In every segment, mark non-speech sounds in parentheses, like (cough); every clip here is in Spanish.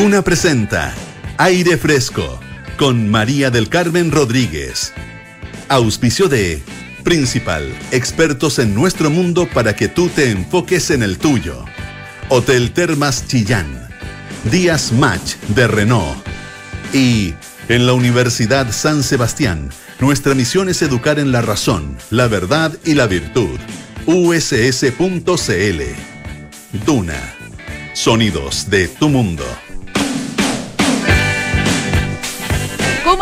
Duna presenta Aire Fresco con María del Carmen Rodríguez. Auspicio de Principal, expertos en nuestro mundo para que tú te enfoques en el tuyo. Hotel Termas Chillán. Díaz Match de Renault. Y en la Universidad San Sebastián, nuestra misión es educar en la razón, la verdad y la virtud. uss.cl. Duna. Sonidos de tu mundo.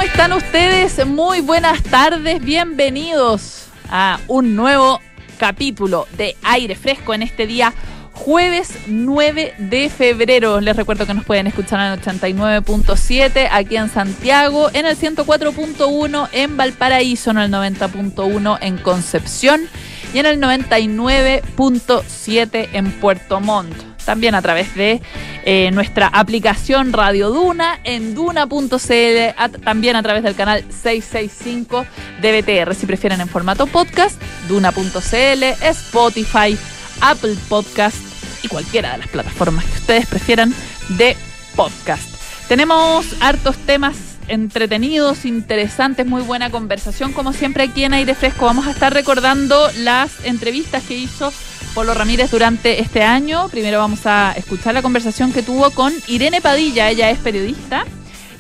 Están ustedes? Muy buenas tardes, bienvenidos a un nuevo capítulo de aire fresco en este día jueves 9 de febrero. Les recuerdo que nos pueden escuchar en el 89.7 aquí en Santiago, en el 104.1 en Valparaíso, en el 90.1 en Concepción y en el 99.7 en Puerto Montt también a través de eh, nuestra aplicación Radio Duna en duna.cl, también a través del canal 665 de BTR, si prefieren en formato podcast, duna.cl, Spotify, Apple Podcast y cualquiera de las plataformas que ustedes prefieran de podcast. Tenemos hartos temas entretenidos, interesantes, muy buena conversación. Como siempre aquí en Aire Fresco vamos a estar recordando las entrevistas que hizo Polo Ramírez durante este año. Primero vamos a escuchar la conversación que tuvo con Irene Padilla, ella es periodista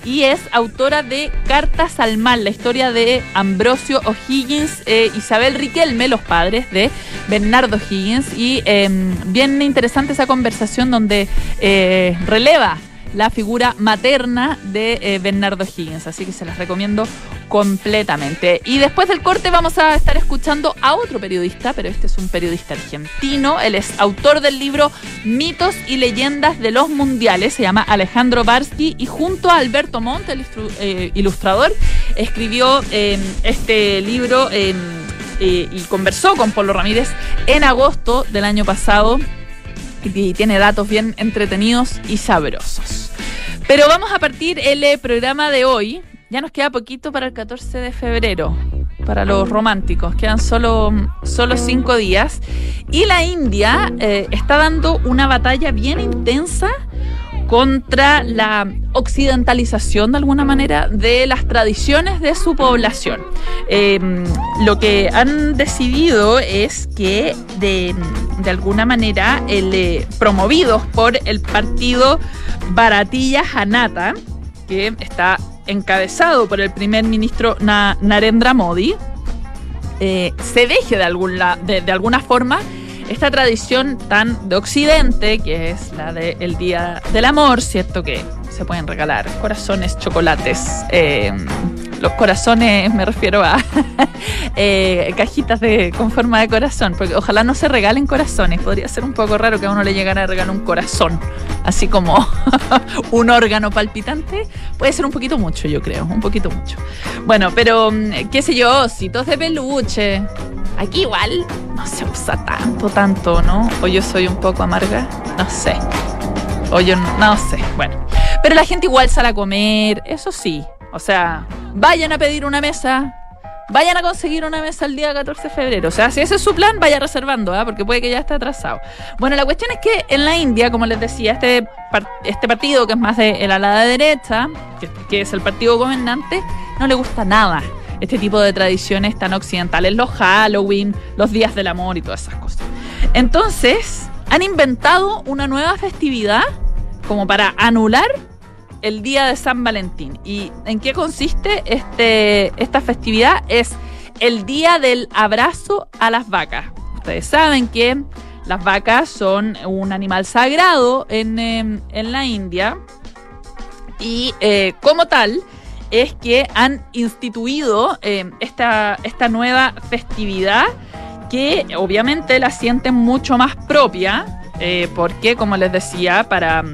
y es autora de Cartas al Mal, la historia de Ambrosio O'Higgins, e Isabel Riquelme, los padres de Bernardo Higgins. Y em, bien interesante esa conversación donde eh, releva la figura materna de eh, Bernardo Higgins. Así que se las recomiendo completamente. Y después del corte vamos a estar escuchando a otro periodista, pero este es un periodista argentino. Él es autor del libro Mitos y Leyendas de los Mundiales. Se llama Alejandro Barsky y junto a Alberto Montt, el eh, ilustrador, escribió em, este libro em, eh, y conversó con Polo Ramírez en agosto del año pasado y tiene datos bien entretenidos y sabrosos. Pero vamos a partir el eh, programa de hoy. Ya nos queda poquito para el 14 de febrero, para los románticos. Quedan solo, solo cinco días. Y la India eh, está dando una batalla bien intensa contra la occidentalización de alguna manera de las tradiciones de su población. Em, lo que han decidido es que de, alguna manera eh, promovidos por el partido Baratilla Janata, que está encabezado por el primer ministro Narendra Modi, eh, se deje de, de alguna forma esta tradición tan de Occidente, que es la del Día del Amor, ¿cierto? Que se pueden regalar corazones, chocolates. Eh, los corazones me refiero a (laughs) eh, cajitas de, con forma de corazón, porque ojalá no se regalen corazones. Podría ser un poco raro que a uno le llegara a regalar un corazón, así como (laughs) un órgano palpitante. Puede ser un poquito mucho, yo creo, un poquito mucho. Bueno, pero mm, qué sé yo, ositos de peluche. Aquí igual no se usa tanto, tanto, ¿no? O yo soy un poco amarga, no sé. O yo no sé, bueno. Pero la gente igual sale a comer, eso sí. O sea, vayan a pedir una mesa, vayan a conseguir una mesa el día 14 de febrero. O sea, si ese es su plan, vaya reservando, ¿ah? porque puede que ya esté atrasado. Bueno, la cuestión es que en la India, como les decía, este, este partido que es más de la ala derecha, que, que es el partido gobernante, no le gusta nada este tipo de tradiciones tan occidentales, los Halloween, los días del amor y todas esas cosas. Entonces, han inventado una nueva festividad como para anular el día de San Valentín. ¿Y en qué consiste este, esta festividad? Es el día del abrazo a las vacas. Ustedes saben que las vacas son un animal sagrado en, em, la India y eh, como tal es que han instituido em, esta, esta nueva festividad que obviamente la sienten mucho más propia eh, porque, como les decía, para,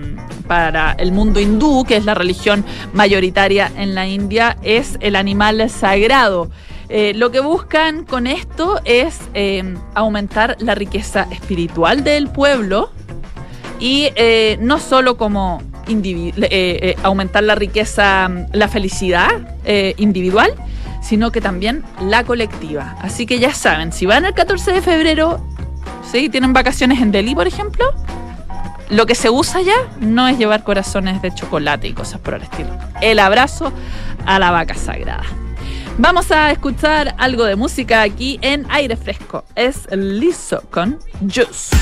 para el mundo hindú, que es la religión mayoritaria en la India, es el animal sagrado. Eh, lo que buscan con esto es eh, aumentar la riqueza espiritual del pueblo y no solo como aumentar la riqueza, la felicidad individual, sino que también la colectiva. Así que ya saben, si van el 14 de febrero, ¿sí? ¿Tienen vacaciones en Delhi, por ejemplo? Lo que se usa ya no es llevar corazones de chocolate y cosas por el estilo. El abrazo a la vaca sagrada. Vamos a escuchar algo de música aquí en aire fresco. Es Lizzo con Juice.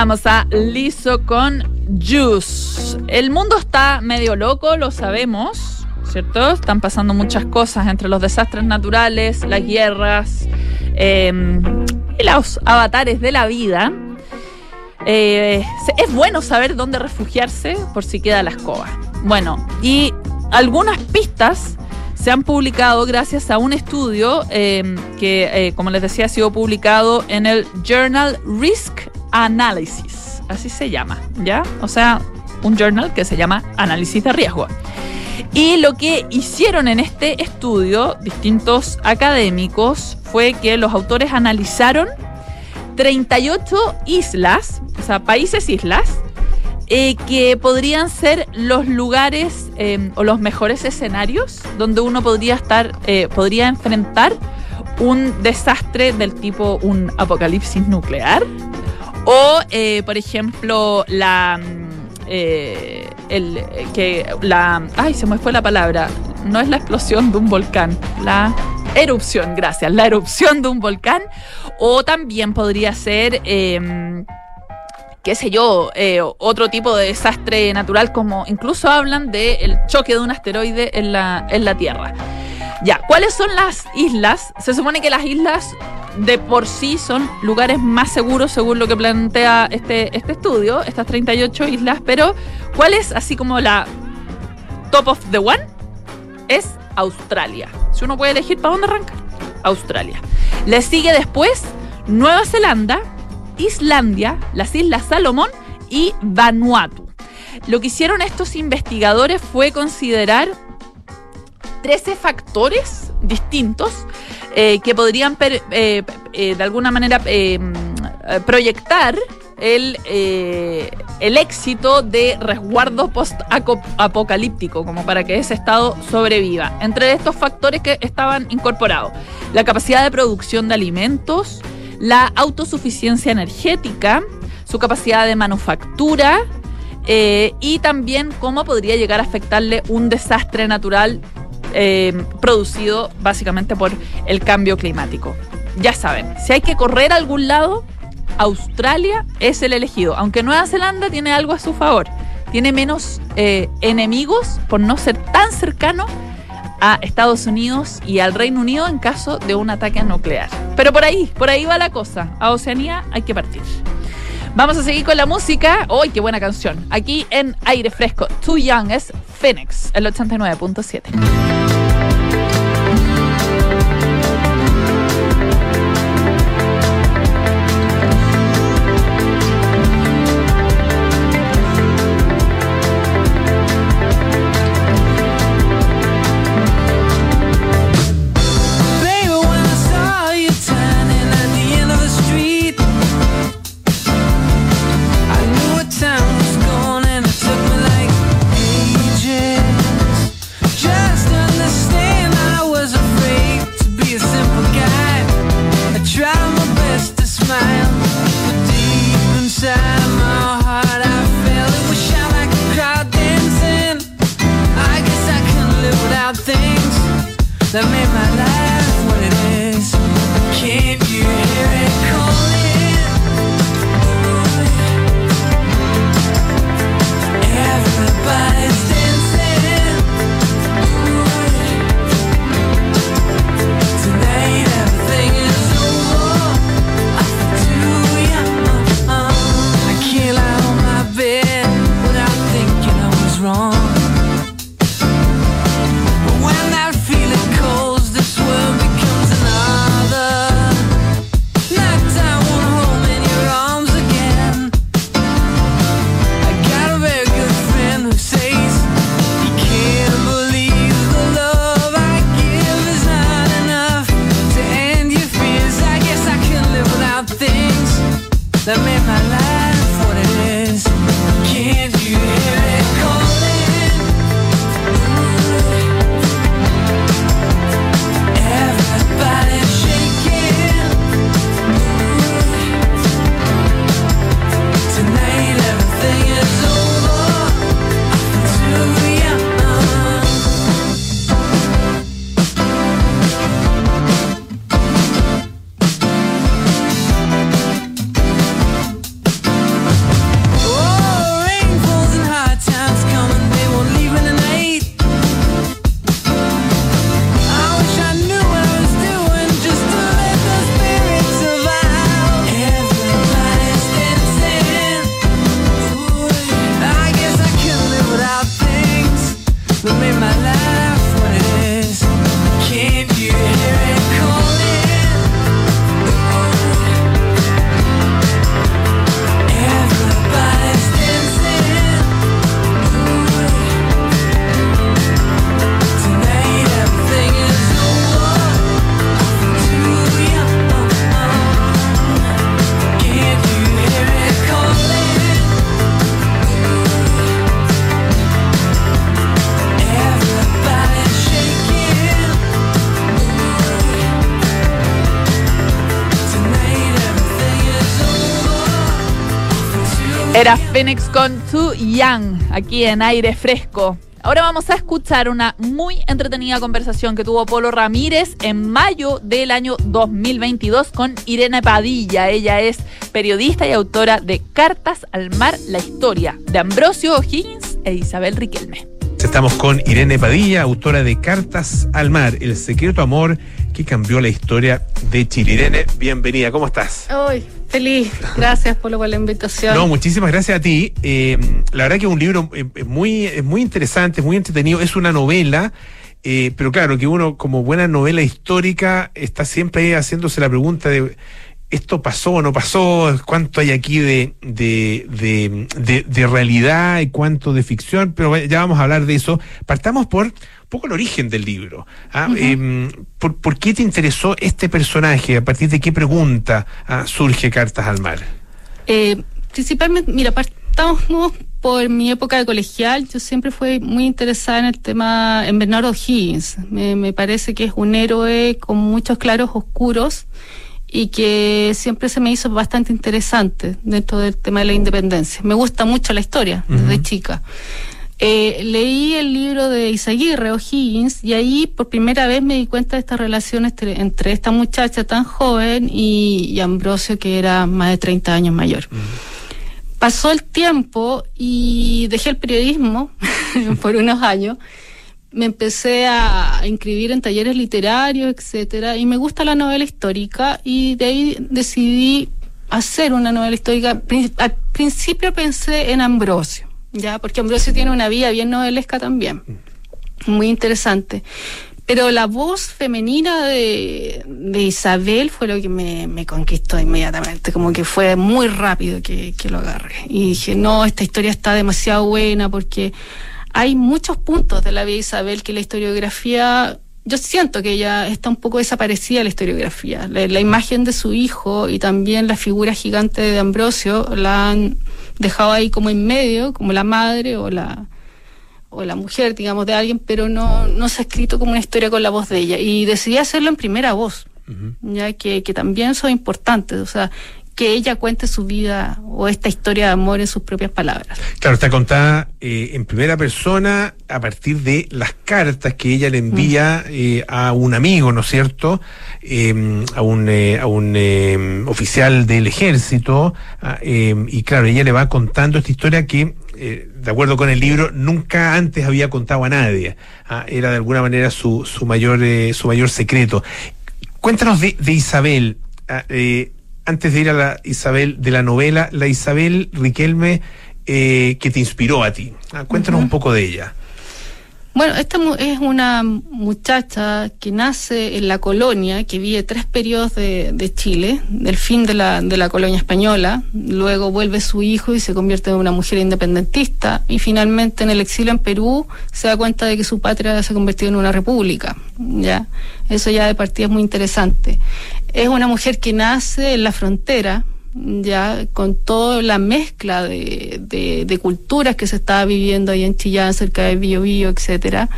Escuchábamos a Liso con Juice. El mundo está medio loco, lo sabemos, ¿cierto? Están pasando muchas cosas entre los desastres naturales, las guerras y los avatares de la vida. Eh, es bueno saber dónde refugiarse por si queda la escoba. Bueno, y algunas pistas se han publicado gracias a un estudio em, que, eh, como les decía, ha sido publicado en el Journal Risk análisis, así se llama, ¿ya? O sea, un journal que se llama Análisis de Riesgo. Y lo que hicieron en este estudio distintos académicos fue que los autores analizaron 38 islas, o sea, países islas, eh, que podrían ser los lugares eh, o los mejores escenarios donde uno podría estar, eh, podría enfrentar un desastre del tipo un apocalipsis nuclear o, eh, por ejemplo, la. Mm, eh, el, eh, que la. Ay, se me fue la palabra. No es la explosión de un volcán. La erupción, gracias. La erupción de un volcán. O también podría ser. Em, qué sé yo, eh, otro tipo de desastre natural, como incluso hablan del de choque de un asteroide en la, en la Tierra. Ya, ¿cuáles son las islas? Se supone que las islas de por sí son lugares más seguros según lo que plantea este, este estudio, estas 38 islas, pero ¿cuál es así como la top of the one? Es Australia. Si uno puede elegir para dónde arrancar, Australia. Le sigue después Nueva Zelanda, Islandia, las Islas Salomón y Vanuatu. Lo que hicieron estos investigadores fue considerar 13 factores distintos eh, que podrían eh, eh, de alguna manera mm, proyectar el, el éxito de resguardo post-apocalíptico, como para que ese estado sobreviva. Entre estos factores que estaban incorporados, la capacidad de producción de alimentos, la autosuficiencia energética, su capacidad de manufactura y también cómo podría llegar a afectarle un desastre natural eh, producido básicamente por el cambio climático. Ya saben, si hay que correr a algún lado, Australia es el elegido, aunque Nueva Zelanda tiene algo a su favor. Tiene menos eh, enemigos por no ser tan cercano a Estados Unidos y al Reino Unido en caso de un ataque nuclear. Pero por ahí, por ahí va la cosa. A Oceanía hay que partir. Vamos a seguir con la música. ¡Uy, qué buena canción! Aquí en Aire Fresco, Too Young es Phoenix, el 89.7. Era Phoenix con Too Young, aquí en aire fresco. Ahora vamos a escuchar una muy entretenida conversación que tuvo Polo Ramírez en mayo del año 2022 con Irene Padilla. Ella es periodista y autora de Cartas al Mar, la historia de Ambrosio O'Higgins e Isabel Riquelme. Estamos con Irene Padilla, autora de Cartas al Mar, el secreto amor que cambió la historia de Chile. Irene, bienvenida, ¿cómo estás? Hoy, feliz. Gracias por, por la invitación. No, muchísimas gracias a ti. Eh, la verdad que es un libro eh, muy, es muy interesante, muy entretenido. Es una novela. Eh, pero claro, que uno como buena novela histórica está siempre haciéndose la pregunta de esto pasó o no pasó, cuánto hay aquí de, de, de, de, de realidad y cuánto de ficción, pero ya vamos a hablar de eso. Partamos por un poco el origen del libro. ¿ah? eh, ¿por, por qué te interesó este personaje? ¿A partir de qué pregunta ah, surge Cartas al Mar? Eh, principalmente, mira, partamos por mi época de colegial. Yo siempre fui muy interesada en el tema, en Bernardo Higgins. Me, me parece que es un héroe con muchos claros oscuros y que siempre se me hizo bastante interesante dentro del tema de la independencia. Me gusta mucho la historia desde Ujú. chica. Eh, leí el libro de Isaguirre O'Higgins y ahí por primera vez me di cuenta de esta relación entre, entre esta muchacha tan joven y, y Ambrosio que era más de 30 años mayor. Pasó el tiempo y dejé el periodismo (laughs) por unos años. Me empecé a inscribir en talleres literarios, etcétera, y me gusta la novela histórica y de ahí decidí hacer una novela histórica. Al principio pensé en Ambrosio, ya, porque Ambrosio tiene una vida bien novelesca también, muy interesante. Pero la voz femenina de, de Isabel fue lo que me, me conquistó inmediatamente, como que fue muy rápido que, que lo agarré. Y dije, no, esta historia está demasiado buena porque hay muchos puntos de la vida de Isabel que la historiografía, yo siento que ella está un poco desaparecida la historiografía. La, la imagen de su hijo y también la figura gigante de Ambrosio la han dejado ahí como en medio, como la madre o la o la mujer, digamos, de alguien, pero no, no se ha escrito como una historia con la voz de ella. Y decidí hacerlo en primera voz, ya que, que también son importantes, o sea, que ella cuente su vida o esta historia de amor en sus propias palabras. Claro, está contada eh, en primera persona a partir de las cartas que ella le envía eh, a un amigo, ¿no es cierto? Eh, a un, eh, a un eh, oficial del ejército. ah, eh, y claro, ella le va contando esta historia que, de acuerdo con el libro, nunca antes había contado a nadie. Ah, era de alguna manera su, su, mayor, su mayor secreto. Cuéntanos de, de Isabel. ah, antes de ir a la Isabel de la novela, la Isabel Riquelme eh, que te inspiró a ti. Ah, cuéntanos un poco de ella. Bueno, esta es una muchacha que nace en la colonia, que vive tres periodos de, de Chile, del fin de la, de la colonia española, luego vuelve su hijo y se convierte en una mujer independentista, y finalmente en el exilio en Perú se da cuenta de que su patria se ha convertido en una república. ¿ya? Eso ya de partida es muy interesante. Es una mujer que nace en la frontera, ya con toda la mezcla de, culturas que se estaba viviendo ahí en Chillán, cerca de Biobío, etcétera.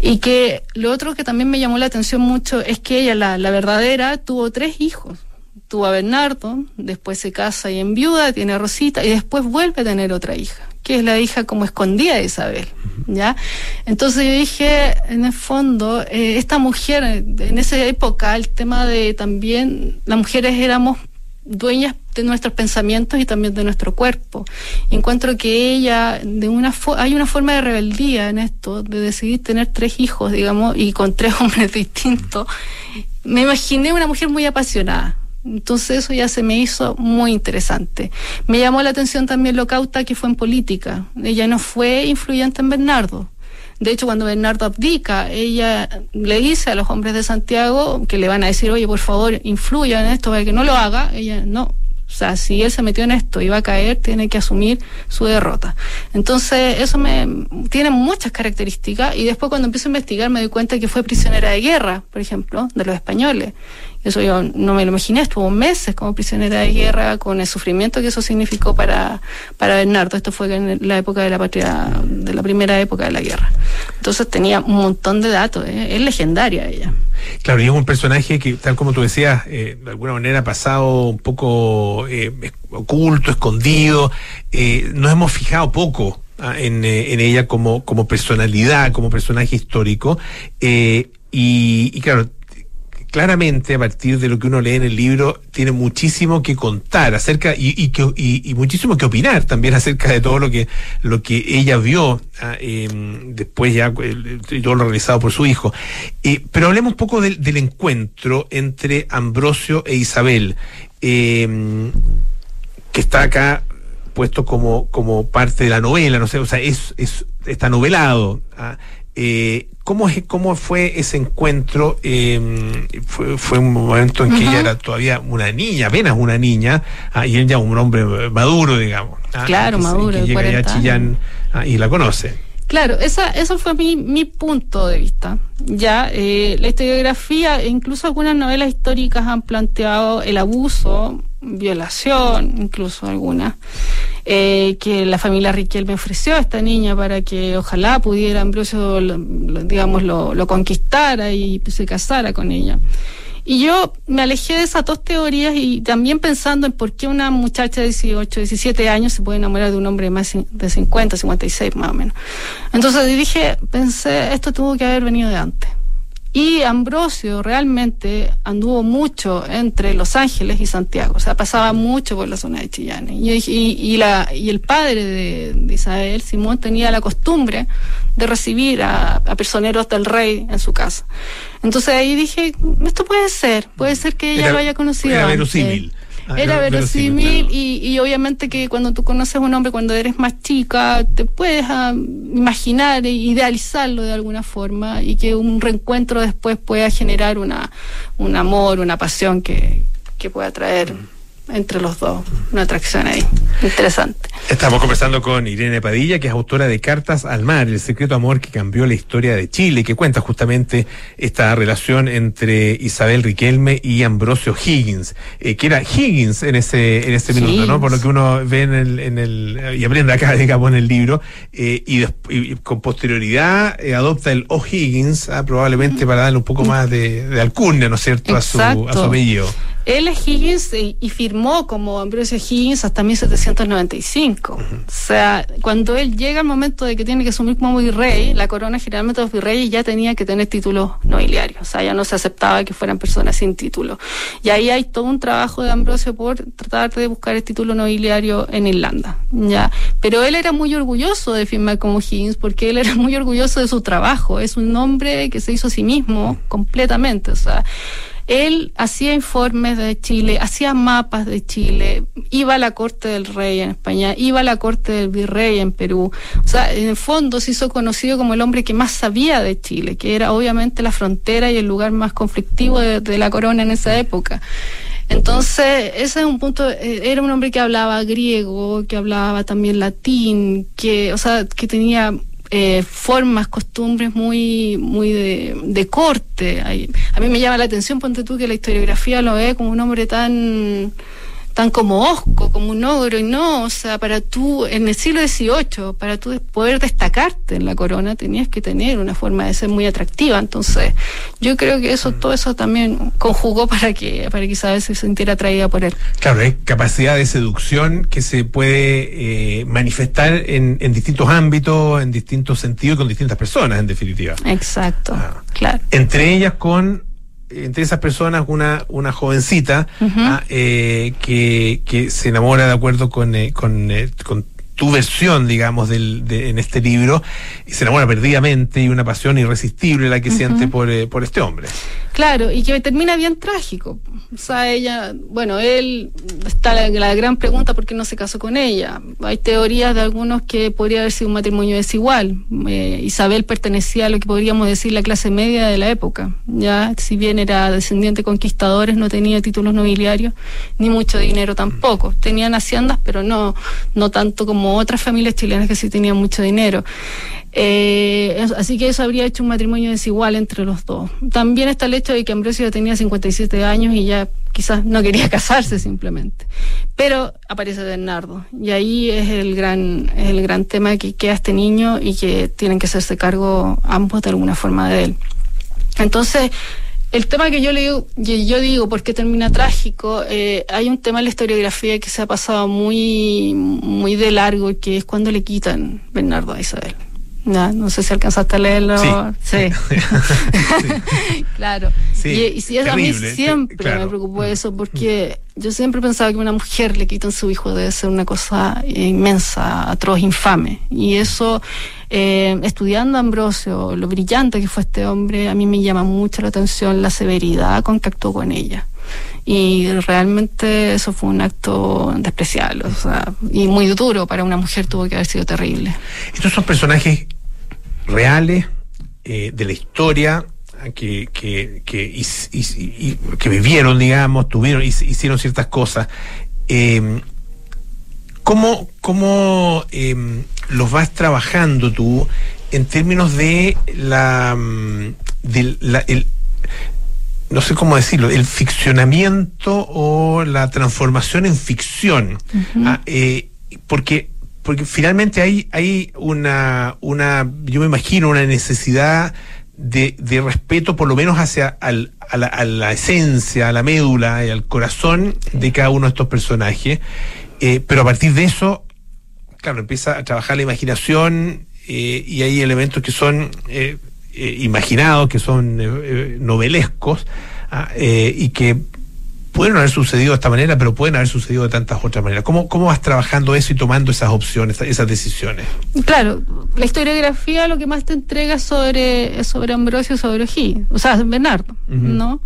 Y que lo otro que también me llamó la atención mucho es que ella, la, la verdadera, tuvo tres hijos. Tuvo a Bernardo, después se casa y enviuda, tiene a Rosita, y después vuelve a tener otra hija, que es la hija como escondida de Isabel. ¿ya? Entonces yo dije, en el fondo, eh, esta mujer, en esa época, el tema de también, las mujeres éramos dueñas de nuestros pensamientos y también de nuestro cuerpo. Encuentro que ella, de una hay una forma de rebeldía en esto, de decidir tener tres hijos, digamos, y con tres (laughs) hombres distintos. Me imaginé una mujer muy apasionada. Entonces eso ya se me hizo muy interesante. Me llamó la atención también lo cauta que fue en política. Ella no fue influyente en Bernardo. De hecho, cuando Bernardo abdica, ella le dice a los hombres de Santiago que le van a decir, oye, por favor, influya en esto para que no lo haga. Ella no. O sea, si él se metió en esto y va a caer, tiene que asumir su derrota. Entonces, eso me tiene muchas características. Y después, cuando empiezo a investigar, me doy cuenta que fue prisionera de guerra, por ejemplo, de los españoles. Eso yo no me lo imaginé, estuvo meses como prisionera de guerra con el sufrimiento que eso significó para, para Bernardo. Esto fue en la época de la patria, de la primera época de la guerra. Entonces tenía un montón de datos, ¿eh? es legendaria ella. Claro, y es un personaje que, tal como tú decías, eh, de alguna manera ha pasado un poco eh, oculto, escondido. Eh, nos hemos fijado poco ah, en, en ella como, como personalidad, como personaje histórico. Y, y claro, claramente, a partir de lo que uno lee en el libro, tiene muchísimo que contar acerca y, muchísimo que opinar también acerca de todo lo que, lo que ella vio ah, em, después ya todo lo realizado por su hijo. Eh, pero hablemos un poco del, encuentro entre Ambrosio e Isabel, em, que está acá puesto como, como parte de la novela, no sé, o sea, es, está novelado. ah. Eh, ¿cómo, ¿Cómo fue ese encuentro? Eh, fue, fue un momento en que ella era todavía una niña, apenas una niña, ah, y él ya un hombre maduro, digamos. ah, Claro, que maduro, que llega ya a 40 Chillán ah, y la conoce. Claro, esa, eso fue mi, mi punto de vista. Ya, eh, la historiografía, e incluso algunas novelas históricas han planteado el abuso, violación, incluso algunas, eh, que la familia Riquelme ofreció a esta niña para que ojalá pudiera Ambrosio, lo- digamos, lo, lo conquistara y se casara con ella. Y yo me alejé de esas dos teorías y también pensando en por qué una muchacha de 18, 17 años se puede enamorar de un hombre más de 50, 56 más o menos. Entonces dije, pensé, esto tuvo que haber venido de antes. Y Ambrosio realmente anduvo mucho entre Los Ángeles y Santiago, o sea, pasaba mucho por la zona de Chillán. Y, y- y la, y el padre de, de Isabel, Simón, tenía la costumbre de recibir a, a personeros del rey en su casa. Entonces ahí dije, esto puede ser, puede ser que ella Era- lo haya conocido. era antes. verosímil. Era verosímil, verosímil claro. y, y obviamente que cuando tú conoces a un hombre cuando eres más chica, te puedes ah, imaginar e idealizarlo de alguna forma y que un reencuentro después pueda generar una, un amor, una pasión que, que pueda traer entre los dos una atracción ahí. Interesante. Estamos conversando con Irene Padilla, que es autora de Cartas al Mar, el secreto amor que cambió la historia de Chile, que cuenta justamente esta relación entre Isabel Riquelme y Ambrosio Higgins, eh, que era Higgins en ese en ese minuto, ¿no? Por lo que uno ve en el, en el y aprende acá, (laughs) digamos, en el libro, eh, y, des- y con posterioridad eh, adopta el O'Higgins, ah, probablemente para darle un poco más de, de alcurnia, ¿no es cierto?, a su, a su apellido. Él es Higgins y, y firmó como Ambrosio Higgins hasta 1795. O sea, cuando él llega al momento de que tiene que asumir como virrey, la corona generalmente los virreyes ya tenía que tener títulos nobiliarios. O sea, ya no se aceptaba que fueran personas sin título. Y ahí hay todo un trabajo de Ambrosio por tratar de buscar el título nobiliario en Irlanda. ¿ya? Pero él era muy orgulloso de firmar como Higgins porque él era muy orgulloso de su trabajo. Es un hombre que se hizo a sí mismo completamente. O sea, él hacía informes de Chile, hacía mapas de Chile, iba a la corte del rey en España, iba a la corte del virrey en Perú. O sea, en el fondo se hizo conocido como el hombre que más sabía de Chile, que era obviamente la frontera y el lugar más conflictivo de, la corona en esa época. Entonces, ese es un punto, eh, era un hombre que hablaba griego, que hablaba también latín, que, o sea, que tenía eh, formas, costumbres muy, muy de, de corte. A mí me llama la atención, ponte tú, que la historiografía lo ve como un hombre tan tan como osco, como un ogro, y no, o sea, para tú, en el siglo XVIII, para tú poder destacarte en la corona, tenías que tener una forma de ser muy atractiva, entonces, yo creo que eso, todo eso también conjugó para que, para que Isabel se sintiera atraída por él. Claro, es capacidad de seducción que se puede eh, manifestar en, en distintos ámbitos, en distintos sentidos con distintas personas, en definitiva. Exacto, Ah. claro. Entre ellas con, entre esas personas, una, una jovencita ah, eh, que, que se enamora de acuerdo con, eh, con, eh, con tu versión, digamos, del, de- en este libro, y se enamora perdidamente y una pasión irresistible la que siente por, eh, por este hombre. Claro, y que termina bien trágico. O sea, ella, bueno, él, está la, la gran pregunta por qué no se casó con ella. Hay teorías de algunos que podría haber sido un matrimonio desigual. Eh, Isabel pertenecía a lo que podríamos decir la clase media de la época. Ya, si bien era descendiente de conquistadores, no tenía títulos nobiliarios, ni mucho dinero tampoco. Tenían haciendas, pero no, no tanto como otras familias chilenas que sí tenían mucho dinero. Eh, así que eso habría hecho un matrimonio desigual entre los dos. También está el hecho de que Ambrosio tenía 57 años y ya quizás no quería (laughs) casarse simplemente. Pero aparece Bernardo y ahí es el gran, es el gran tema que queda este niño y que tienen que hacerse cargo ambos de alguna forma de él. Entonces, el tema que yo le digo, yo digo, ¿por qué termina trágico? Eh, hay un tema en la historiografía que se ha pasado muy, muy de largo, que es cuando le quitan Bernardo a Isabel. Ya, no sé si alcanzaste a leerlo. Sí. Sí. (laughs) claro. Sí, y, a mí siempre te- claro. me preocupó eso porque yo siempre pensaba que una mujer le quitan su hijo debe ser una cosa inmensa, atroz, infame. Y eso, eh, estudiando Ambrosio, lo brillante que fue este hombre, a mí me llama mucho la atención la severidad con que actuó con ella. Y realmente eso fue un acto despreciable, o sea, y muy duro para una mujer tuvo que haber sido terrible. Estos son personajes reales eh, de la historia que, que, que, his- his- y- que vivieron, digamos, tuvieron, hic- hicieron ciertas cosas. Eh, ¿Cómo, cómo eh, los vas trabajando tú en términos de la, mm, la- el, no sé cómo decirlo, el ficcionamiento o la transformación en ficción. Ah, eh, porque, porque finalmente hay, hay una, una, yo me imagino, una necesidad de, de respeto, por lo menos hacia al- a, la, a la esencia, a la médula y al corazón de cada uno de estos personajes. Eh, pero a partir de eso, claro, empieza a trabajar la imaginación eh, y hay elementos que son eh, eh, imaginados, que son eh, novelescos ah, eh, y que pueden haber sucedido de esta manera, pero pueden haber sucedido de tantas otras maneras. ¿Cómo, cómo vas trabajando eso y tomando esas opciones, esas decisiones? Claro, la historiografía lo que más te entrega es sobre, sobre Ambrosio, sobre O'Higgins, o sea, Bernardo, ¿no?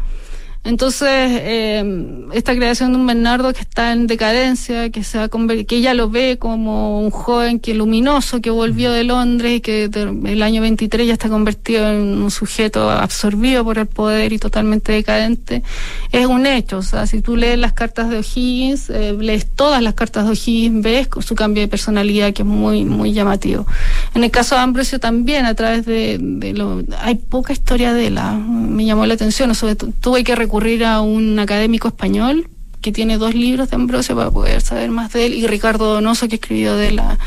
Entonces, eh, esta creación de un Bernardo que está en decadencia, que se va a conver- que ella lo ve como un joven que luminoso que volvió de Londres y que el año 23 ya está convertido en un sujeto absorbido por el poder y totalmente decadente, es un hecho. O sea, si tú lees las cartas de O'Higgins, eh, lees todas las cartas de O'Higgins, ves su cambio de personalidad que es muy, muy llamativo. En el caso de Ambrosio también, a través de, de lo, hay poca historia de él, ah, me llamó la atención, sobre todo, tuve que recurrir a un académico español que tiene dos libros de Ambrosio para poder saber más de él, y Ricardo Donoso que escribió de la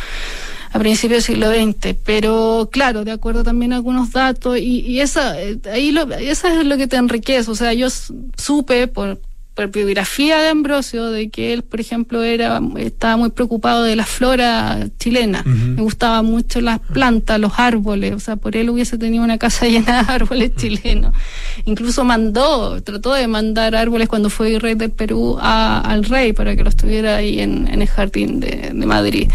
a principios del siglo XX, pero claro, de acuerdo también a algunos datos, y, y esa, eh, ahí lo, esa es lo que te enriquece, o sea, yo supe por, por biografía de Ambrosio de que él, por ejemplo, era estaba muy preocupado de la flora chilena, le gustaban mucho las plantas, los árboles, o sea, por él hubiese tenido una casa (laughs) llena de árboles chilenos. Incluso mandó, trató de mandar árboles cuando fue rey del Perú a- al rey para que los tuviera ahí en, en el jardín de, de Madrid.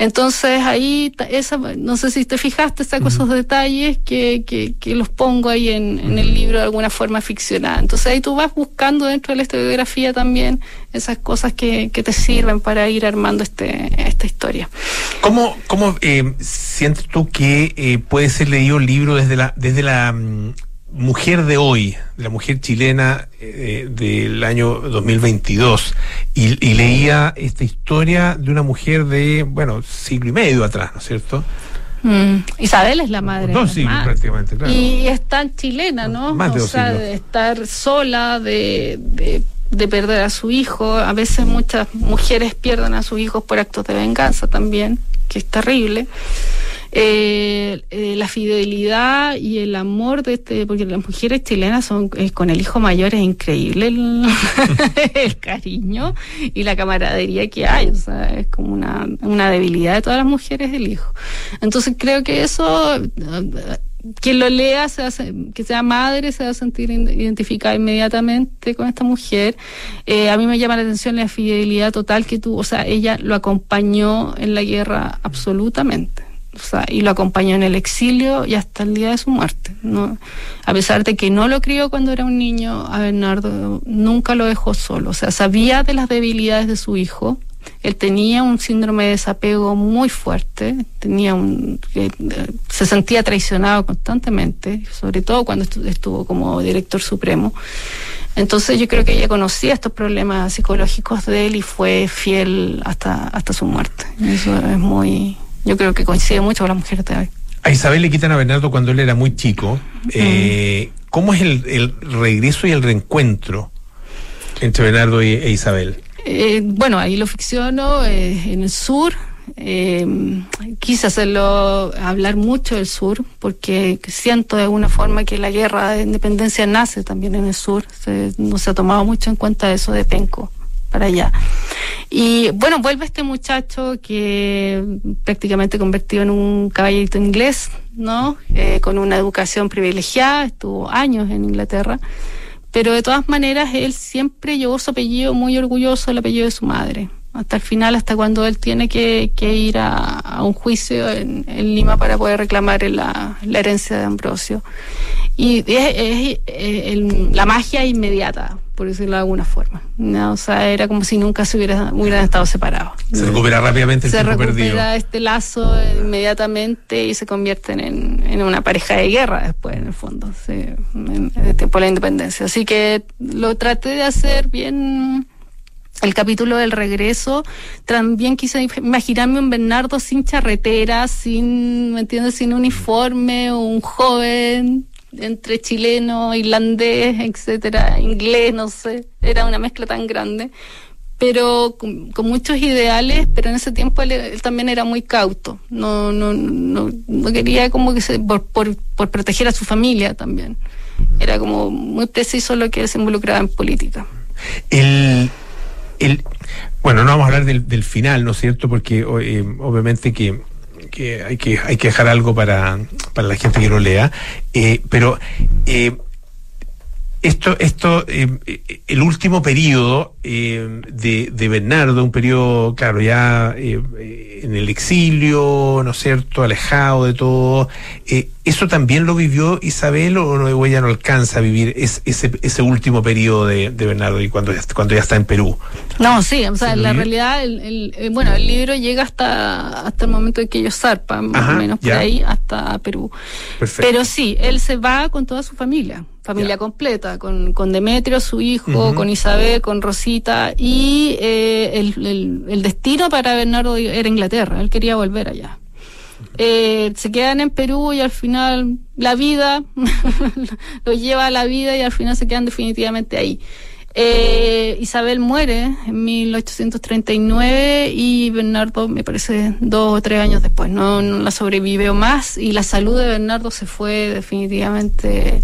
Entonces ahí, esa, no sé si te fijaste, saco esos detalles que, que, que los pongo ahí en, en el libro de alguna forma ficcionada. Entonces ahí tú vas buscando dentro de la historiografía también esas cosas que, que te sirven para ir armando este, esta historia. ¿Cómo, cómo eh, sientes tú que eh, puede ser leído el libro desde la, desde la mm, mujer de hoy, de la mujer chilena eh, del año 2022? Y, y leía esta historia de una mujer de, bueno, siglo y medio atrás, ¿no es cierto? Mm, Isabel es la madre. Dos siglos prácticamente, claro. Y es tan chilena, ¿no? Más de o sea, siglos. de estar sola, de, de, de perder a su hijo. A veces muchas mujeres pierden a sus hijos por actos de venganza también, que es terrible. Eh, eh, la fidelidad y el amor de este, porque las mujeres chilenas son eh, con el hijo mayor es increíble el, (laughs) el cariño y la camaradería que hay, o sea, es como una, una debilidad de todas las mujeres el hijo. Entonces creo que eso quien lo lea, se se- que sea madre, se va a sentir identificada inmediatamente con esta mujer. Eh, a mí me llama la atención la fidelidad total que tuvo, o sea, ella lo acompañó en la guerra absolutamente. O sea, y lo acompañó en el exilio y hasta el día de su muerte. ¿no? A pesar de que no lo crió cuando era un niño, a Bernardo nunca lo dejó solo. O sea, sabía de las debilidades de su hijo, él tenía un síndrome de desapego muy fuerte, tenía un, eh, se sentía traicionado constantemente, sobre todo cuando estu- estuvo como director supremo. Entonces yo creo que ella conocía estos problemas psicológicos de él y fue fiel hasta, hasta su muerte. Eso es muy, yo creo que coincide mucho con las mujeres de hoy. A Isabel le quitan a Bernardo cuando él era muy chico. Eh, ¿Cómo es el, el regreso y el reencuentro entre Bernardo y, e Isabel? Eh, bueno, ahí lo ficciono eh, en el sur. Eh, quise hacerlo hablar mucho del sur porque siento de alguna forma que la guerra de independencia nace también en el sur. No se ha tomado mucho en cuenta eso de Penco. para allá. Y bueno, vuelve este muchacho que prácticamente convertido en un caballito inglés, ¿no? Eh, con una educación privilegiada, estuvo años en Inglaterra, pero de todas maneras él siempre llevó su apellido muy orgulloso, el apellido de su madre hasta el final, hasta cuando él tiene que, ir a, un juicio en, Lima para poder reclamar la, herencia de Ambrosio. Y es, el, la magia inmediata, por decirlo de alguna forma. ¿no? O sea, era como si nunca se hubiera, hubieran estado separados. Se recupera rápidamente el se tiempo recupera perdido. este lazo inmediatamente y se convierten en, en, una pareja de guerra después, en el fondo, sí, en, en, por la independencia. Así que lo traté de hacer bien el capítulo del regreso, también quise imaginarme un Bernardo sin charretera, sin, ¿me entiendes? Sin uniforme, un joven entre chileno, irlandés, etcétera, inglés, no sé, era una mezcla tan grande, pero con, muchos ideales, pero en ese tiempo él, también era muy cauto, no, no, no, no quería como que se, por, por, proteger a su familia también, era como muy preciso lo que se involucraba en política. El el, bueno, no vamos a hablar del, del final, ¿no es cierto? Porque eh, obviamente que, que, hay que hay que dejar algo para, para la gente que lo lea, eh, pero eh, esto, esto, eh, el último periodo eh, de, de, Bernardo, un periodo, claro, ya eh, en el exilio, ¿no es cierto?, alejado de todo, ¿eso también lo vivió Isabel o no, ella no alcanza a vivir es, ese, ese último periodo de, de, Bernardo y cuando ya, cuando ya está en Perú? No, sí, o sea, en la realidad, el, el, bueno, el libro llega hasta, hasta el momento en que ellos zarpan, más Ajá, o menos por ya. ahí, hasta Perú. Perfecto. Pero sí, él se va con toda su familia familia completa, con, con Demetrio, su hijo, con Isabel, con Rosita, y eh, el, el- el destino para Bernardo era Inglaterra, él quería volver allá. Eh, se quedan en Perú y al final la vida (laughs) los lleva a la vida y al final se quedan definitivamente ahí. Eh, Isabel muere en 1839 y Bernardo me parece dos o tres años después, no, no la sobrevivió más y la salud de Bernardo se fue definitivamente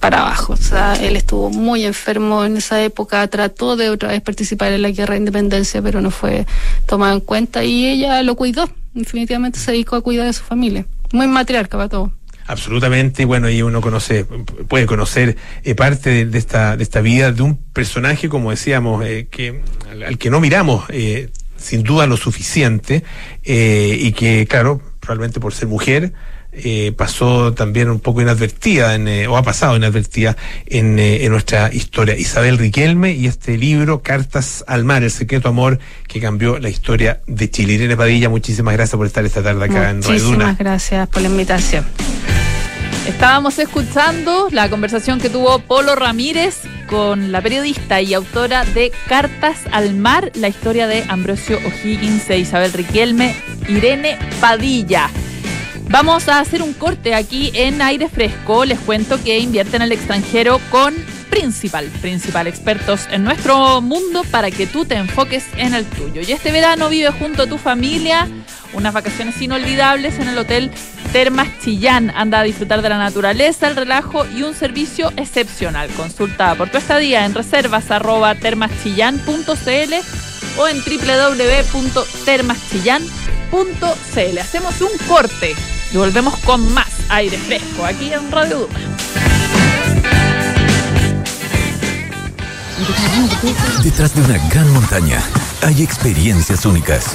para abajo. O sea, él estuvo muy enfermo en esa época, trató de otra vez participar en la guerra de independencia, pero no fue tomado en cuenta y ella lo cuidó. Definitivamente se dedicó a cuidar de su familia. Muy matriarca para todo. Absolutamente, bueno, y uno conoce, puede conocer eh, parte de, esta, de esta vida de un personaje, como decíamos, eh, que al, que no miramos eh, sin duda lo suficiente, y que, claro, probablemente por ser mujer, eh, pasó también un poco inadvertida, en, eh, o ha pasado inadvertida en, eh, en nuestra historia. Isabel Riquelme y este libro, Cartas al Mar, el secreto amor que cambió la historia de Chile. Irene Padilla, muchísimas gracias por estar esta tarde acá en Radio Duna. Muchísimas gracias por la invitación. Estábamos escuchando la conversación que tuvo Polo Ramírez con la periodista y autora de Cartas al Mar, la historia de Ambrosio O'Higgins e Isabel Riquelme, Irene Padilla. Vamos a hacer un corte aquí en aire fresco. Les cuento que invierte en el extranjero con Principal. Principal, expertos en nuestro mundo para que tú te enfoques en el tuyo. Y este verano vive junto a tu familia unas vacaciones inolvidables en el Hotel Termas Chillán. Anda a disfrutar de la naturaleza, el relajo y un servicio excepcional. Consulta por tu estadía en reservas o en www.termaschillán.cl. Hacemos un corte y volvemos con más aire fresco aquí en Radio Duma. Detrás de una gran montaña hay experiencias únicas.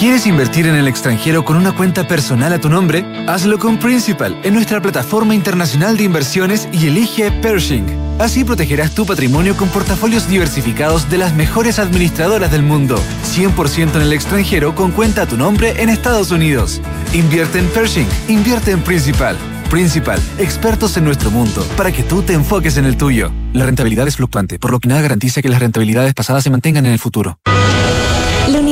¿Quieres invertir en el extranjero con una cuenta personal a tu nombre? Hazlo con Principal en nuestra plataforma internacional de inversiones y elige Pershing. Así protegerás tu patrimonio con portafolios diversificados de las mejores administradoras del mundo. 100% en el extranjero con cuenta a tu nombre en Estados Unidos. Invierte en Pershing, invierte en Principal. Principal, expertos en nuestro mundo, para que tú te enfoques en el tuyo. La rentabilidad es fluctuante, por lo que nada garantiza que las rentabilidades pasadas se mantengan en el futuro.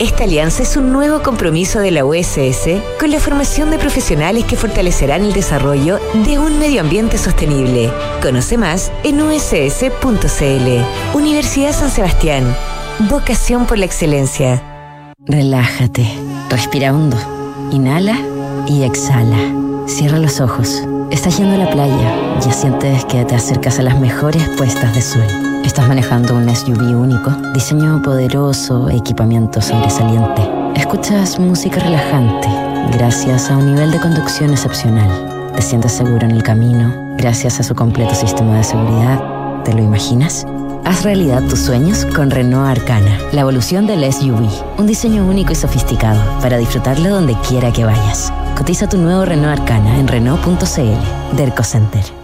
Esta alianza es un nuevo compromiso de la USS con la formación de profesionales que fortalecerán el desarrollo de un medio ambiente sostenible. Conoce más en uss.cl. Universidad San Sebastián. Vocación por la excelencia. Relájate. Respira hondo. Inhala y exhala. Cierra los ojos. Estás yendo a la playa. Ya sientes que te acercas a las mejores puestas de sol. Estás manejando un SUV único, diseño poderoso, equipamiento sobresaliente. Escuchas música relajante gracias a un nivel de conducción excepcional. Te sientes seguro en el camino gracias a su completo sistema de seguridad. ¿Te lo imaginas? Haz realidad tus sueños con Renault Arcana, la evolución del SUV. Un diseño único y sofisticado para disfrutarlo donde quiera que vayas. Cotiza tu nuevo Renault Arcana en Renault.cl. Derco Center.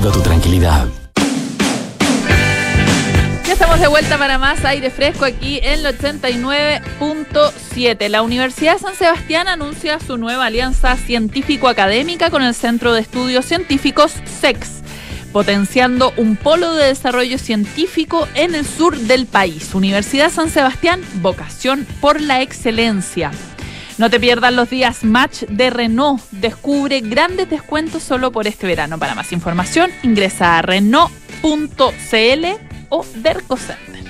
tu tranquilidad. Ya estamos de vuelta para más aire fresco aquí en el 89.7. La Universidad San Sebastián anuncia su nueva alianza científico-académica con el Centro de Estudios Científicos SEX, potenciando un polo de desarrollo científico en el sur del país. Universidad San Sebastián, vocación por la excelencia. No te pierdas los días match de Renault. Descubre grandes descuentos solo por este verano. Para más información, ingresa a Renault.cl o Derco Center.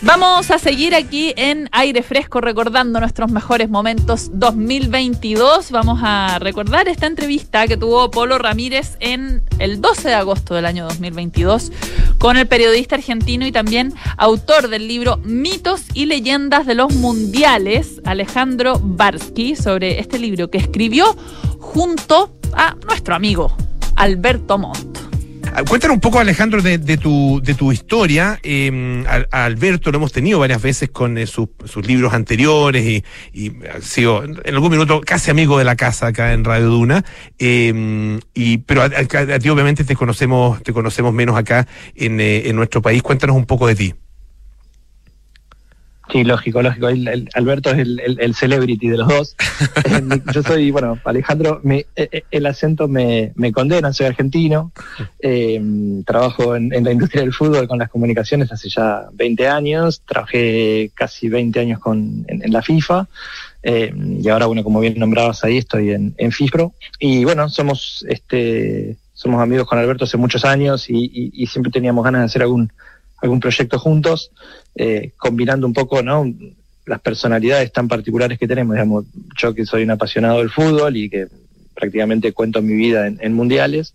Vamos a seguir aquí en aire fresco recordando nuestros mejores momentos 2022. Vamos a recordar esta entrevista que tuvo Polo Ramírez en el 12 de agosto del año 2022 con el periodista argentino y también autor del libro Mitos y leyendas de los mundiales, Alejandro Barsky, sobre este libro que escribió junto a nuestro amigo Alberto Montt. Ah, Cuéntanos un poco, Alejandro, de, tu, de tu historia. Eh, a, Alberto lo hemos tenido varias veces con eh, sus- sus libros anteriores y, y ha sido en algún minuto casi amigo de la casa acá en Radio Duna. Eh, y, pero a, a- a ti obviamente te conocemos, te conocemos menos acá en, eh, en nuestro país. Cuéntanos un poco de ti. Sí, lógico, lógico. El- el- Alberto es el, el- el celebrity de los dos. (laughs) Eh, Yo soy, bueno, Alejandro, me- eh, eh, el acento me, me condena, soy argentino. Eh, trabajo en, en la industria del fútbol con las comunicaciones hace ya 20 años. Trabajé casi 20 años con, en, en la FIFA. Eh, y ahora, bueno, como bien nombrabas ahí, estoy en, en FIFRO. Y bueno, somos, este, somos amigos con Alberto hace muchos años y, y- y siempre teníamos ganas de hacer algún, algún proyecto juntos eh, combinando un poco ¿no? las personalidades tan particulares que tenemos. Digamos, yo que soy un apasionado del fútbol y que prácticamente cuento mi vida en, en mundiales,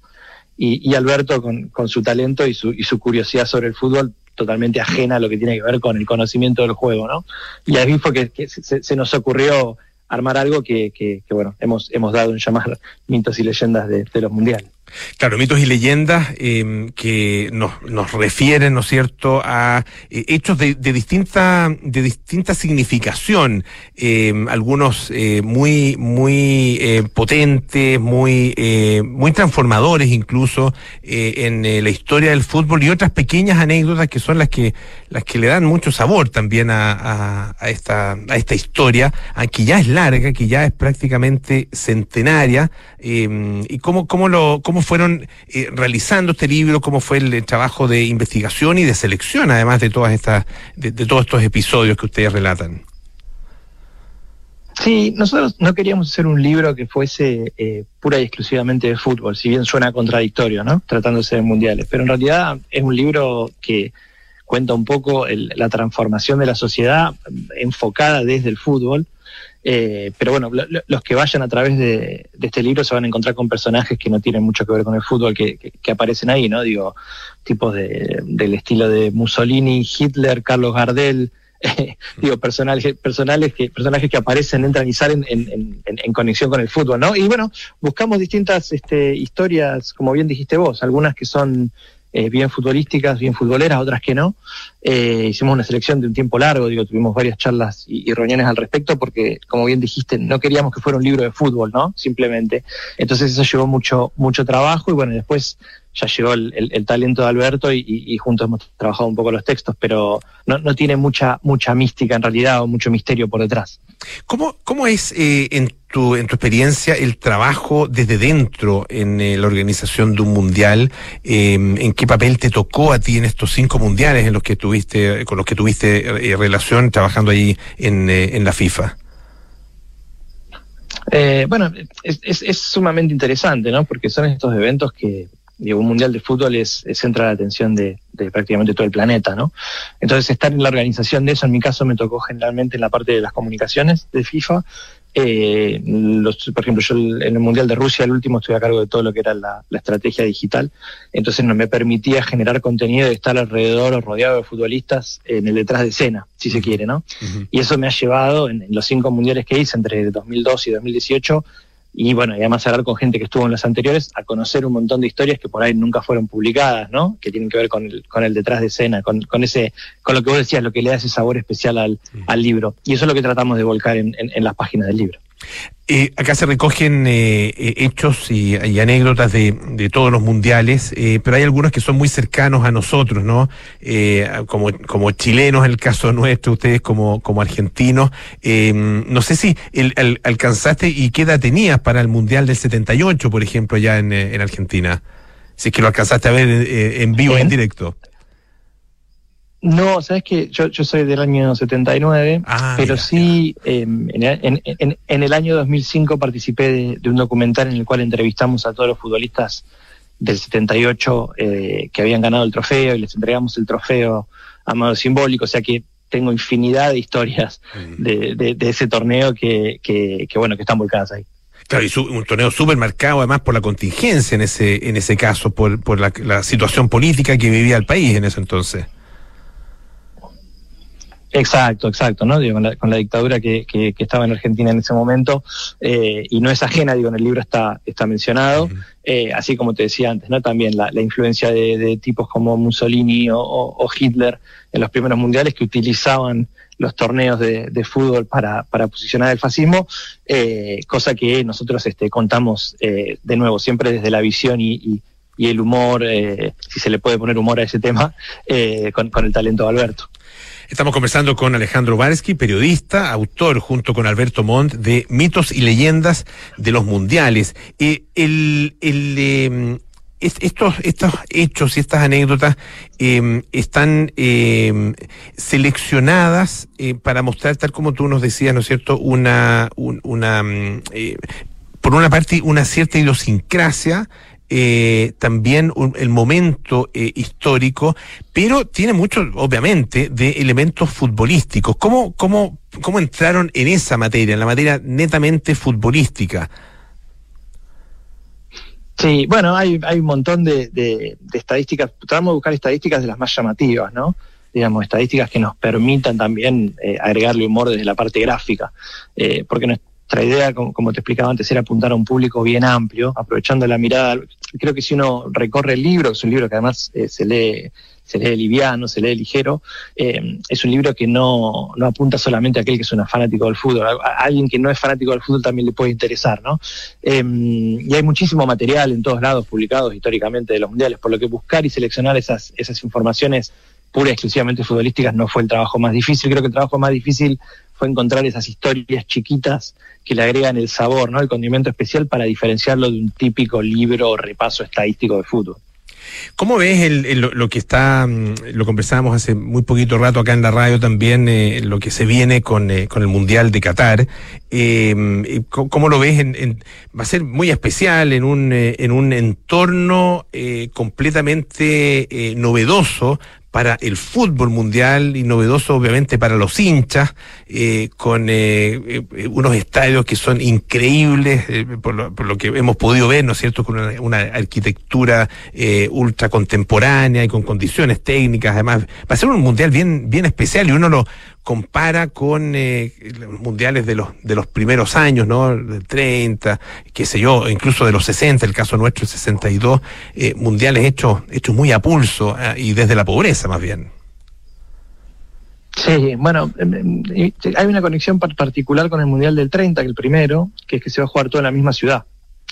y, y Alberto con, con su talento y su, y su curiosidad sobre el fútbol totalmente ajena a lo que tiene que ver con el conocimiento del juego. ¿no? Y ahí fue que, que se, se nos ocurrió armar algo que, que, que, bueno, hemos, hemos dado en llamar mitos y leyendas de, de los mundiales. Claro, mitos y leyendas eh, que nos, nos refieren, ¿no es cierto?, a eh, hechos de, de distinta de distinta significación, eh, algunos eh, muy muy eh, potentes, muy muy transformadores incluso en la historia del fútbol y otras pequeñas anécdotas que son las que las que le dan mucho sabor también a, a- esta a esta historia, aunque ya es larga, que ya es prácticamente centenaria, eh, y cómo cómo lo cómo fueron eh, realizando este libro, cómo fue el, eh, trabajo de investigación y de selección, además de todas estas de, todos estos episodios que ustedes relatan. Sí, nosotros no queríamos hacer un libro que fuese eh, pura y exclusivamente de fútbol, si bien suena contradictorio, ¿no? Tratándose de mundiales, pero en realidad es un libro que cuenta un poco el- la transformación de la sociedad enfocada desde el fútbol Eh, pero bueno, lo- lo- los que vayan a través de, este libro se van a encontrar con personajes que no tienen mucho que ver con el fútbol que, que- aparecen ahí, ¿no? Digo, tipos de, del estilo de Mussolini, Hitler, Carlos Gardel, (laughs) eh, digo, personajes, personales que, personajes que aparecen, entran y salen en, en- en- en conexión con el fútbol, ¿no? Y bueno, buscamos distintas este, historias, como bien dijiste vos, algunas que son eh, bien futbolísticas, bien futboleras, otras que no. Eh, hicimos una selección de un tiempo largo, digo, tuvimos varias charlas y, y reuniones al respecto porque, como bien dijiste, no queríamos que fuera un libro de fútbol, ¿no? Simplemente. Entonces eso llevó mucho, mucho trabajo y bueno, después ya llegó el, el- el talento de Alberto y, juntos hemos trabajado un poco los textos, pero no, no tiene mucha, mucha mística en realidad o mucho misterio por detrás. ¿Cómo, cómo es eh, en, tu, en tu experiencia el trabajo desde dentro en eh, la organización de un mundial? Eh, ¿En qué papel te tocó a ti en estos cinco mundiales en los que tuviste, con los que tuviste eh, relación trabajando ahí en, en la FIFA? Eh, bueno, es, es- es sumamente interesante, ¿no? Porque son estos eventos que, digo, un mundial de fútbol es, es centra la atención de, de prácticamente todo el planeta, ¿no? Entonces, estar en la organización de eso, en mi caso, me tocó generalmente en la parte de las comunicaciones de FIFA. Eh, los, por ejemplo, yo en el mundial de Rusia, el último, estuve a cargo de todo lo que era la, la estrategia digital. Entonces, no me permitía generar contenido y estar alrededor o rodeado de futbolistas en el detrás de escena, si se quiere, ¿no? Y eso me ha llevado en, en los cinco mundiales que hice entre 2002 y 2018, y bueno, y además hablar con gente que estuvo en los anteriores, a conocer un montón de historias que por ahí nunca fueron publicadas, ¿no? Que tienen que ver con el, con el detrás de escena, con, con ese, con lo que vos decías, lo que le da ese sabor especial al, al libro. Y eso es lo que tratamos de volcar en, en- en las páginas del libro. Eh, acá se recogen eh, eh, hechos y, y anécdotas de, de todos los mundiales, eh, pero hay algunos que son muy cercanos a nosotros, ¿no? Eh, como, como chilenos, en el caso nuestro, ustedes como, como argentinos. Eh, no sé si el- al- alcanzaste y qué edad tenías para el mundial del 78, por ejemplo, allá en, eh, en Argentina. Si es que lo alcanzaste a ver eh, en vivo, en directo. No, sabes que yo, yo soy del año 79, Ah, pero sí eh, en, en- en- en el año 2005 participé de, de un documental en el cual entrevistamos a todos los futbolistas del 78 eh, que habían ganado el trofeo y les entregamos el trofeo a modo simbólico, o sea que tengo infinidad de historias de, de- de ese torneo que, que, que, bueno que están volcadas ahí. Claro, y su- un torneo súper marcado además por la contingencia en ese, en ese caso, por, por la, la situación política que vivía el país en ese entonces. Exacto, exacto, ¿no? Digo, con, la, con la dictadura que, que- que estaba en Argentina en ese momento, eh, y no es ajena, digo, en el libro está, está mencionado, eh, así como te decía antes, ¿no? También la, la influencia de, de tipos como Mussolini o, o- o Hitler en los primeros mundiales que utilizaban los torneos de, de fútbol para, para posicionar el fascismo, eh, cosa que nosotros este, contamos eh, de nuevo, siempre desde la visión y, y- y el humor, eh, si se le puede poner humor a ese tema, eh, con, con el talento de Alberto. Estamos conversando con Alejandro Varsky, periodista, autor, junto con Alberto Montt, de Mitos y Leyendas de los Mundiales. Eh, es- estos, estos hechos y estas anécdotas eh, están eh, seleccionadas para mostrar, tal como tú nos decías, ¿no es cierto?, una, un- una mm, eh, por una parte, una cierta idiosincrasia, eh, también un- el momento eh, histórico, pero tiene mucho, obviamente, de elementos futbolísticos. ¿Cómo, cómo, ¿Cómo entraron en esa materia, en la materia netamente futbolística? Sí, bueno, hay, hay un montón de, estadísticas. Tratamos de buscar estadísticas de las más llamativas, ¿no? Digamos, estadísticas que nos permitan también eh, agregarle humor desde la parte gráfica. Eh, porque nuestra idea, como, te explicaba antes, era apuntar a un público bien amplio, aprovechando la mirada. Creo que si uno recorre el libro, es un libro que además eh, se lee se lee liviano, se lee ligero, eh, es un libro que no, no apunta solamente a aquel que es un fanático del fútbol, a, alguien que no es fanático del fútbol también le puede interesar, ¿no? Eh, y hay muchísimo material en todos lados publicados históricamente de los mundiales, por lo que buscar y seleccionar esas, esas informaciones pura y exclusivamente futbolísticas no fue el trabajo más difícil, creo que el trabajo más difícil fue encontrar esas historias chiquitas que le agregan el sabor, ¿no? El condimento especial para diferenciarlo de un típico libro o repaso estadístico de fútbol. ¿Cómo ves el- lo, que está, mm, lo conversábamos hace muy poquito rato acá en la radio también, eh, lo que se viene con, eh, con el Mundial de Qatar? Eh, ¿cómo, lo ves? En, va a ser muy especial en un, en un entorno completamente novedoso para el fútbol mundial y novedoso obviamente para los hinchas, eh, con eh, eh, unos estadios que son increíbles eh, por, lo, por, lo, que hemos podido ver, ¿no es cierto?, con una, una arquitectura eh, ultra contemporánea y con condiciones técnicas, además va a ser un mundial bien, bien especial y uno lo compara con eh, mundiales de los de los primeros años, ¿no? Del 30, qué sé yo, incluso de los 60, el caso nuestro, el 62, eh, mundiales hechos hechos muy a pulso eh, y desde la pobreza más bien. Sí, bueno, hay una conexión particular con el Mundial del 30, que el primero, que es que se va a jugar todo en la misma ciudad.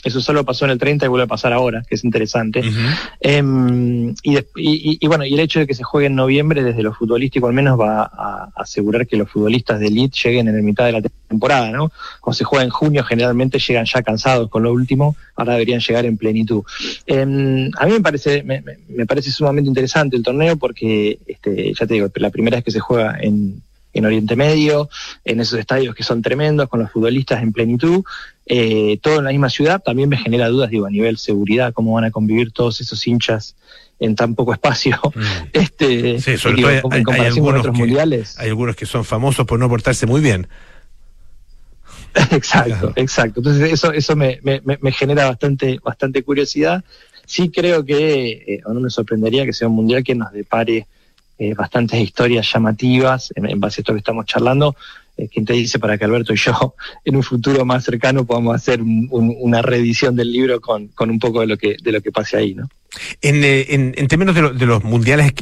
Eso solo pasó en el 30 y vuelve a pasar ahora, que es interesante. Uh -huh. eh, y, y, y, bueno, y el hecho de que se juegue en noviembre, desde lo futbolístico al menos, va a, asegurar que los futbolistas de elite lleguen en el mitad de la temporada, ¿no? Cuando se juega en junio, generalmente llegan ya cansados con lo último, ahora deberían llegar en plenitud. Eh, a mí me parece, me, me, parece sumamente interesante el torneo porque, este, ya te digo, la primera vez que se juega en, en Oriente Medio, en esos estadios que son tremendos, con los futbolistas en plenitud, eh, todo en la misma ciudad, también me genera dudas, digo, a nivel seguridad, cómo van a convivir todos esos hinchas en tan poco espacio. Mm. (laughs) Este, sí, sobre digo, todo hay, en comparación hay con otros que, mundiales. Hay algunos que son famosos por no portarse muy bien. (laughs) exacto, claro. exacto. Entonces eso, eso me, me, me, genera bastante, bastante curiosidad. Sí creo que, eh, o no me sorprendería que sea un mundial que nos depare eh, bastantes historias llamativas en, base a esto que estamos charlando. Eh, ¿Quién te dice para que Alberto y yo (laughs) en un futuro más cercano podamos hacer un, un, una reedición del libro con, con, un poco de lo que, de lo que pase ahí, ¿no? En, eh, en, términos de, lo, de, los mundiales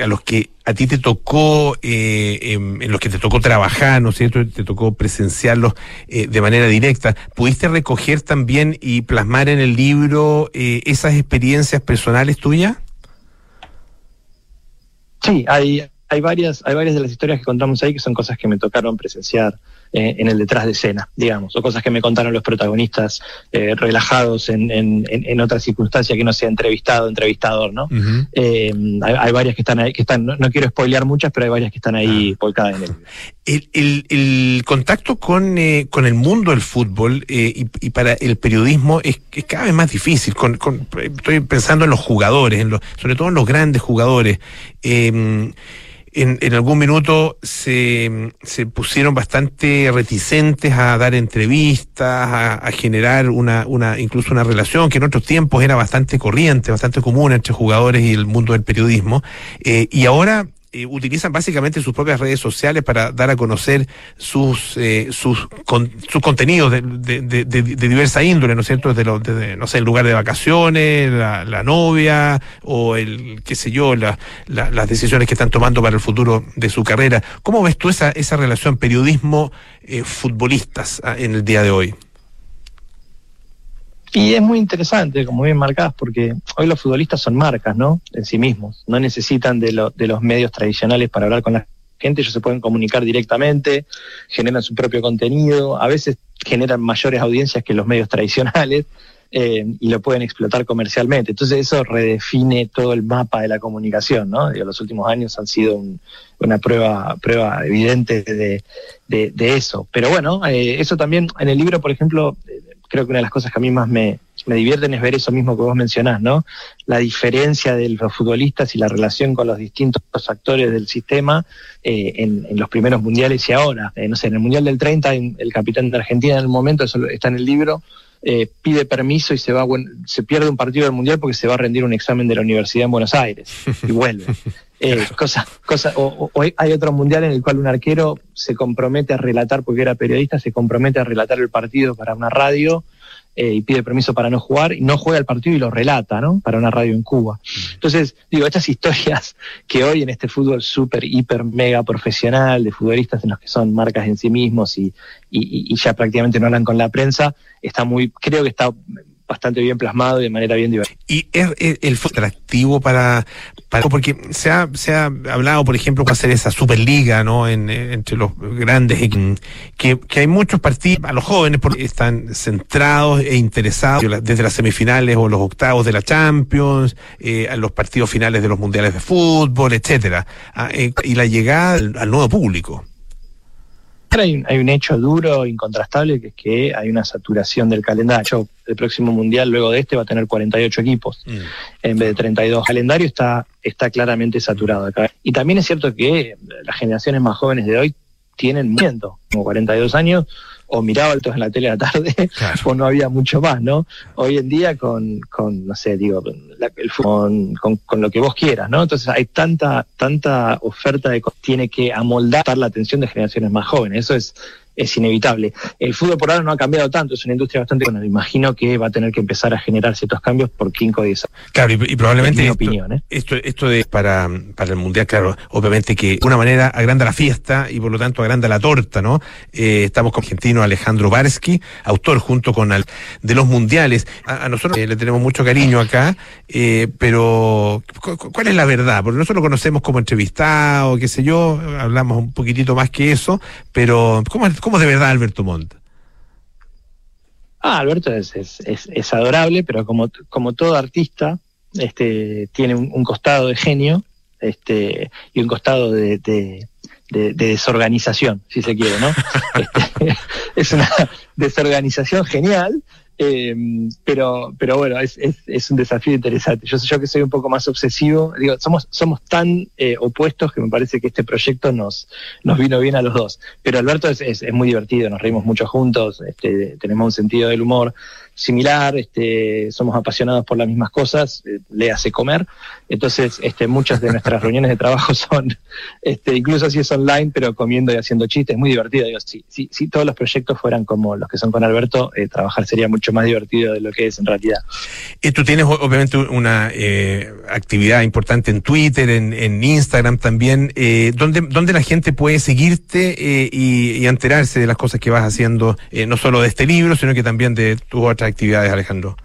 a los que a ti te tocó, eh, en, los que te tocó trabajar, ¿no es cierto? Te tocó presenciarlos de manera directa. ¿Pudiste recoger también y plasmar en el libro esas experiencias personales tuyas? Sí, hay, hay varias, hay varias de las historias que contamos ahí que son cosas que me tocaron presenciar eh, en el detrás de escena, digamos, o cosas que me contaron los protagonistas eh, relajados en, en, en, otra circunstancia que no sea entrevistado, entrevistador, ¿no? Uh -huh. eh, hay, hay, varias que están ahí, que están, no, no, quiero spoilear muchas, pero hay varias que están ahí volcadas en el el, el, el contacto con, con el mundo del fútbol y, y, para el periodismo es, es, cada vez más difícil. Con, con, estoy pensando en los jugadores, en los, sobre todo en los grandes jugadores. Eh, en, en, algún minuto se, se, pusieron bastante reticentes a dar entrevistas, a, a, generar una, una, incluso una relación que en otros tiempos era bastante corriente, bastante común entre jugadores y el mundo del periodismo. Eh, y ahora eh, utilizan básicamente sus propias redes sociales para dar a conocer sus eh, sus, con, sus contenidos de, de, diversa índole, ¿no es cierto? Desde, no sé, el lugar de vacaciones, la, la novia o el, qué sé yo, la, la, las decisiones que están tomando para el futuro de su carrera. ¿Cómo ves tú esa, esa relación periodismo-futbolistas eh, en el día de hoy? Y es muy interesante, como bien marcás, porque hoy los futbolistas son marcas, ¿no? En sí mismos. No necesitan de, lo, de los medios tradicionales para hablar con la gente, ellos se pueden comunicar directamente, generan su propio contenido, a veces generan mayores audiencias que los medios tradicionales eh, y lo pueden explotar comercialmente. Entonces eso redefine todo el mapa de la comunicación, ¿no? Los últimos años han sido un, una prueba, prueba evidente de, de, de eso. Pero bueno, eh, eso también en el libro, por ejemplo, creo que una de las cosas que a mí más me, me divierten es ver eso mismo que vos mencionás, ¿no? La diferencia de los futbolistas y la relación con los distintos actores del sistema eh, en, los primeros mundiales y ahora. Eh, no sé, en el Mundial del 30, el capitán de Argentina en el momento, eso está en el libro, eh, pide permiso y se va se pierde un partido del mundial porque se va a rendir un examen de la universidad en Buenos Aires y vuelve. (laughs) Eh, cosa, cosa, o, o, hay otro mundial en el cual un arquero se compromete a relatar, porque era periodista, se compromete a relatar el partido para una radio eh, y pide permiso para no jugar, y no juega el partido y lo relata, ¿no? Para una radio en Cuba. Entonces, digo, estas historias (laughs) que hoy en este fútbol súper, hiper, mega profesional, de futbolistas en los que son marcas en sí mismos y, y, y ya prácticamente no hablan con la prensa, está muy, creo que está bastante bien plasmado y de manera bien divertida. Y es, es el atractivo para, porque se ha, se ha hablado, por ejemplo, hacer esa superliga, ¿no? En, entre los grandes, que, que hay muchos partidos, a los jóvenes porque están centrados e interesados desde las semifinales o los octavos de la Champions, eh, a los partidos finales de los mundiales de fútbol, etcétera, ah, eh, y la llegada al nuevo público. Hay un, hay un hecho duro, incontrastable, que es que hay una saturación del calendario. El próximo mundial, luego de este, va a tener 48 equipos en vez de 32. El calendario está, está claramente saturado acá. Y también es cierto que las generaciones más jóvenes de hoy tienen miento, como 42 años, o miraba altos en la tele a la tarde, (laughs) o no había mucho más, ¿no? Hoy en día con, con no sé, digo, la- el fútbol, con, con lo que vos quieras, ¿no? Entonces hay tanta, tanta oferta de tiene que amoldar la atención de generaciones más jóvenes, eso es, es inevitable. El fútbol por ahora no ha cambiado tanto, es una industria bastante, bueno, imagino que va a tener que empezar a generar ciertos cambios por 5 o 10 años. Claro, y, y probablemente Es mi esto, opinión, ¿eh? esto, esto de para, para el mundial, claro, obviamente que de una manera agranda la fiesta y por lo tanto agranda la torta, ¿no? Eh, estamos con el argentino Alejandro Barsky, autor junto con al, de los mundiales. A, a nosotros eh, le tenemos mucho cariño acá, eh, pero cu- cu- ¿cuál es la verdad? Porque nosotros lo conocemos como entrevistado, qué sé yo, hablamos un poquitito más que eso, pero ¿cómo es, cómo de verdad Alberto Montt? Ah, Alberto es, es, es, es adorable, pero como, como todo artista, este, tiene un, un costado de genio este, y un costado de, de, de- de desorganización, si se quiere, ¿no? (laughs) Este, (laughs) es una desorganización genial, eh, pero, pero bueno, es, es, es un desafío interesante. Yo, yo que soy un poco más obsesivo, digo, somos, somos tan eh, opuestos que me parece que este proyecto nos, nos vino bien a los dos. Pero Alberto es, es, es muy divertido, nos reímos mucho juntos, este, tenemos un sentido del humor similar, este, somos apasionados por las mismas cosas, eh, le hace comer. Entonces, este, muchas de nuestras (laughs) reuniones de trabajo son, este, incluso si es online, pero comiendo y haciendo chistes, muy divertido. Digo, si, si, si todos los proyectos fueran como los que son con Alberto, eh, trabajar sería mucho más divertido de lo que es en realidad. Eh, tú tienes obviamente una eh, actividad importante en Twitter, en, en Instagram también. ¿dónde, ¿Dónde la gente puede seguirte y, y enterarse de las cosas que vas haciendo, no solo de este libro, sino que también de tus otras actividades, Alejandro?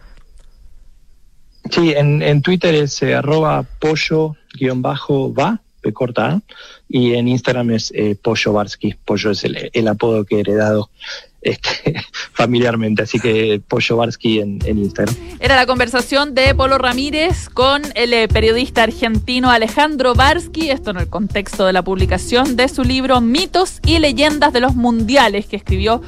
Sí, en, en Twitter es eh, arroba pollo-va, P corta A, y en Instagram es eh, Pollo Barsky. Pollo es el, el apodo que he heredado este, (laughs) familiarmente, así que Pollo Barsky en, en Instagram. Era la conversación de Polo Ramírez con el eh, periodista argentino Alejandro Barsky, esto en el contexto de la publicación de su libro Mitos y Leyendas de los Mundiales, que escribió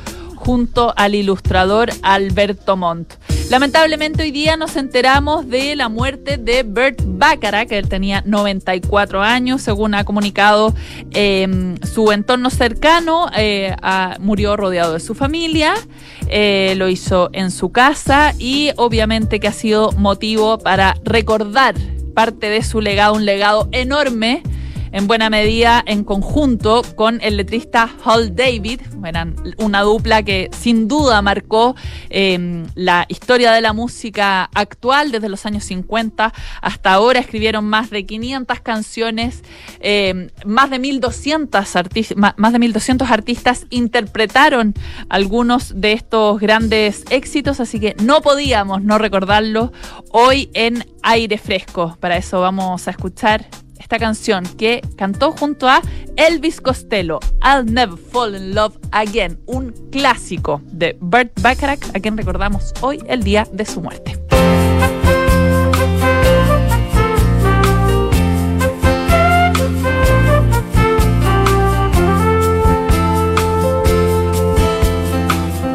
junto al ilustrador Alberto Montt. Lamentablemente hoy día nos enteramos de la muerte de Bert Bacharach, que él tenía 94 años, según ha comunicado eh, su entorno cercano, eh, murió rodeado de su familia, eh, lo hizo en su casa y obviamente que ha sido motivo para recordar parte de su legado, un legado enorme en buena medida en conjunto con el letrista Hal David. Eran una dupla que sin duda marcó eh, la historia de la música actual desde los años 50 hasta ahora. Escribieron más de 500 canciones, eh, más de 1200 artistas, más de 1200 artistas interpretaron algunos de estos grandes éxitos, así que no podíamos no recordarlo hoy en aire fresco. Para eso vamos a escuchar esta canción que cantó junto a Elvis Costello, I'll Never Fall in Love Again, un clásico de Burt Bacharach, a quien recordamos hoy el día de su muerte.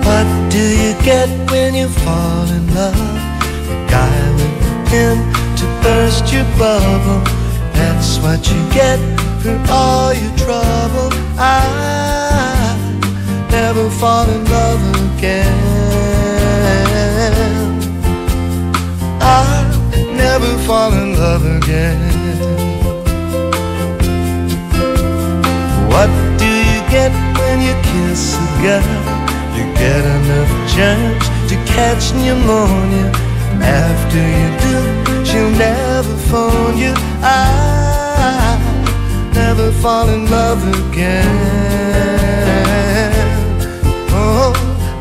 What do you get when you fall in love? To burst your bubble. That's what you get for all your trouble. I never fall in love again. I never fall in love again. What do you get when you kiss a girl? You get enough germs to catch pneumonia. After you do, she'll never phone you. I never fall in love again. Oh,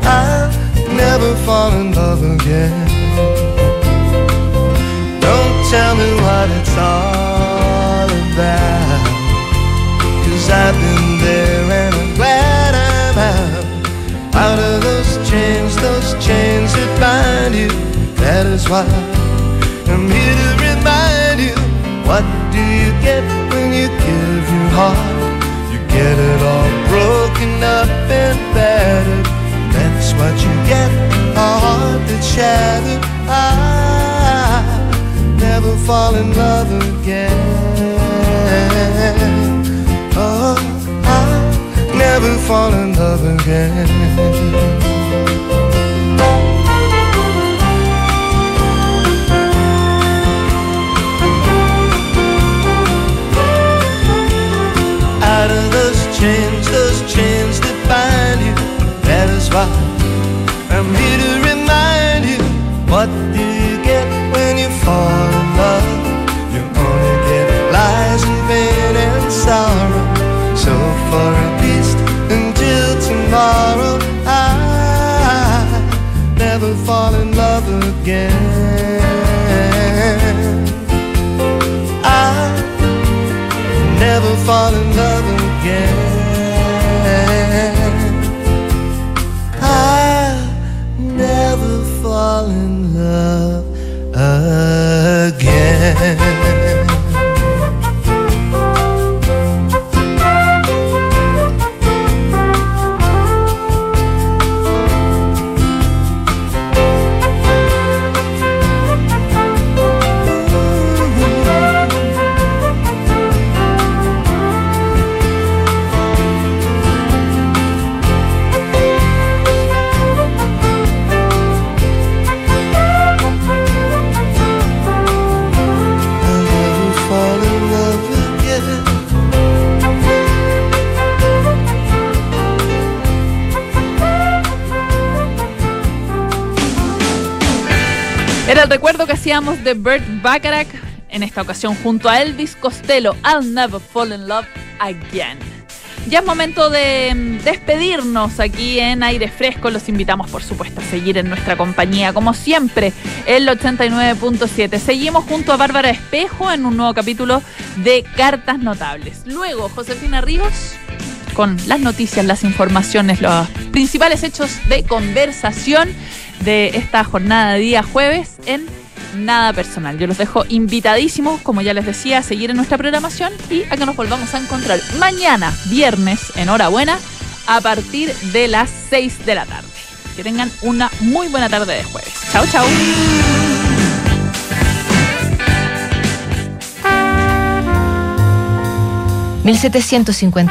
I never fall in love again. Don't tell me what it's all about. Cause I've been there and I'm glad I'm out. Out of those chains, those chains that bind you. That is why I'm here to remind you. What do you get when you give your heart? You get it all broken up and battered. That's what you get, a heart that's shattered. I never fall in love again. Oh, I never fall in love again. Those chains that bind you. That is why I'm here to remind you what do you get when you fall in love? You only get lies and pain and sorrow. So for at least until tomorrow, I never fall in love again. I never fall in love again. De Burt Bacharach, en esta ocasión junto a Elvis Costello, I'll Never Fall in Love Again. Ya es momento de mm, despedirnos aquí en Aire Fresco. Los invitamos, por supuesto, a seguir en nuestra compañía, como siempre, el 89.7. Seguimos junto a Bárbara Espejo en un nuevo capítulo de Cartas Notables. Luego, Josefina Ríos con las noticias, las informaciones, los principales hechos de conversación de esta jornada de día jueves en Nada Personal. Yo los dejo invitadísimos, como ya les decía, a seguir en nuestra programación y a que nos volvamos a encontrar mañana, viernes, en hora buena, a partir de las 6 de la tarde. Que tengan una muy buena tarde de jueves. Chao, chao. 1750